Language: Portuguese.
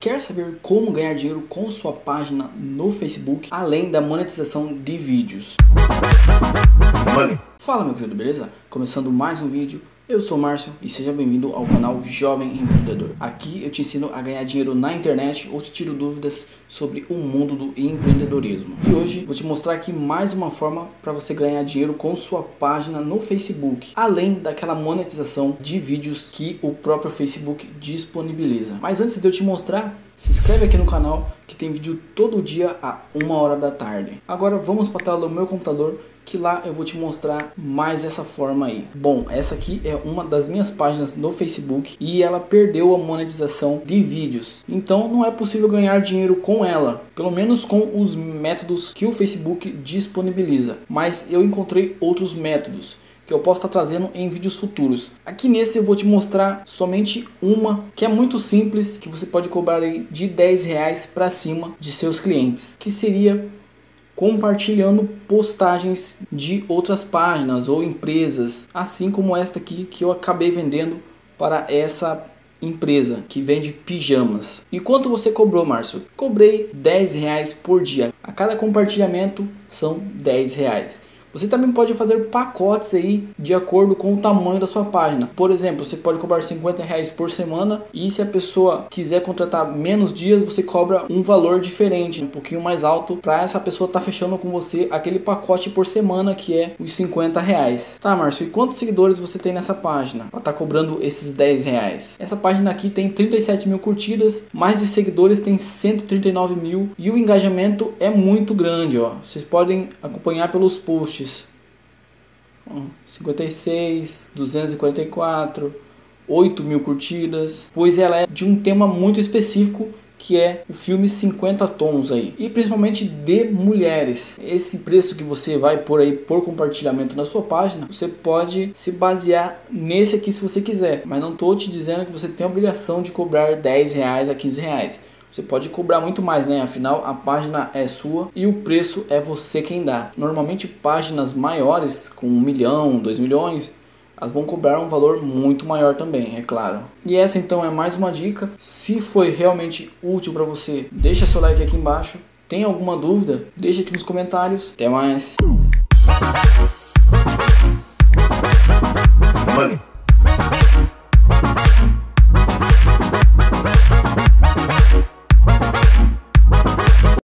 Quer saber como ganhar dinheiro com sua página no Facebook, além da monetização de vídeos? Fala meu querido, beleza? Começando mais um vídeo eu sou Márcio e seja bem-vindo ao canal Jovem Empreendedor. Aqui eu te ensino a ganhar dinheiro na internet ou te tiro dúvidas sobre o mundo do empreendedorismo. E hoje vou te mostrar aqui mais uma forma para você ganhar dinheiro com sua página no Facebook, além daquela monetização de vídeos que o próprio Facebook disponibiliza. Mas antes de eu te mostrar, se inscreve aqui no canal que tem vídeo todo dia a uma hora da tarde. Agora vamos para a tela do meu computador que lá eu vou te mostrar mais essa forma aí. Bom, essa aqui é uma das minhas páginas no Facebook e ela perdeu a monetização de vídeos. Então não é possível ganhar dinheiro com ela, pelo menos com os métodos que o Facebook disponibiliza. Mas eu encontrei outros métodos que eu posso estar trazendo em vídeos futuros. Aqui nesse eu vou te mostrar somente uma que é muito simples, que você pode cobrar aí de 10 reais para cima de seus clientes, que seria compartilhando postagens de outras páginas ou empresas, assim como esta aqui que eu acabei vendendo para essa empresa que vende pijamas. E quanto você cobrou, Márcio? Cobrei 10 reais por dia. A cada compartilhamento são 10 reais. Você também pode fazer pacotes aí de acordo com o tamanho da sua página. Por exemplo, você pode cobrar 50 reais por semana e se a pessoa quiser contratar menos dias, você cobra um valor diferente, um pouquinho mais alto, para essa pessoa estar tá fechando com você aquele pacote por semana que é os 50 reais. Tá, Márcio, e quantos seguidores você tem nessa página para estar tá cobrando esses 10 reais? Essa página aqui tem 37 mil curtidas, mais de seguidores tem 139 mil e o engajamento é muito grande, ó. Vocês podem acompanhar pelos posts posts. 56, 244, 8 mil curtidas, pois ela é de um tema muito específico que é o filme 50 tons aí e principalmente de mulheres. Esse preço que você vai por aí por compartilhamento na sua página, você pode se basear nesse aqui se você quiser, mas não estou te dizendo que você tem a obrigação de cobrar 10 reais a 15 reais. Você pode cobrar muito mais, né? Afinal, a página é sua e o preço é você quem dá. Normalmente, páginas maiores, com um milhão, dois milhões, elas vão cobrar um valor muito maior também, é claro. E essa então é mais uma dica. Se foi realmente útil para você, deixa seu like aqui embaixo. Tem alguma dúvida? Deixa aqui nos comentários. Até mais.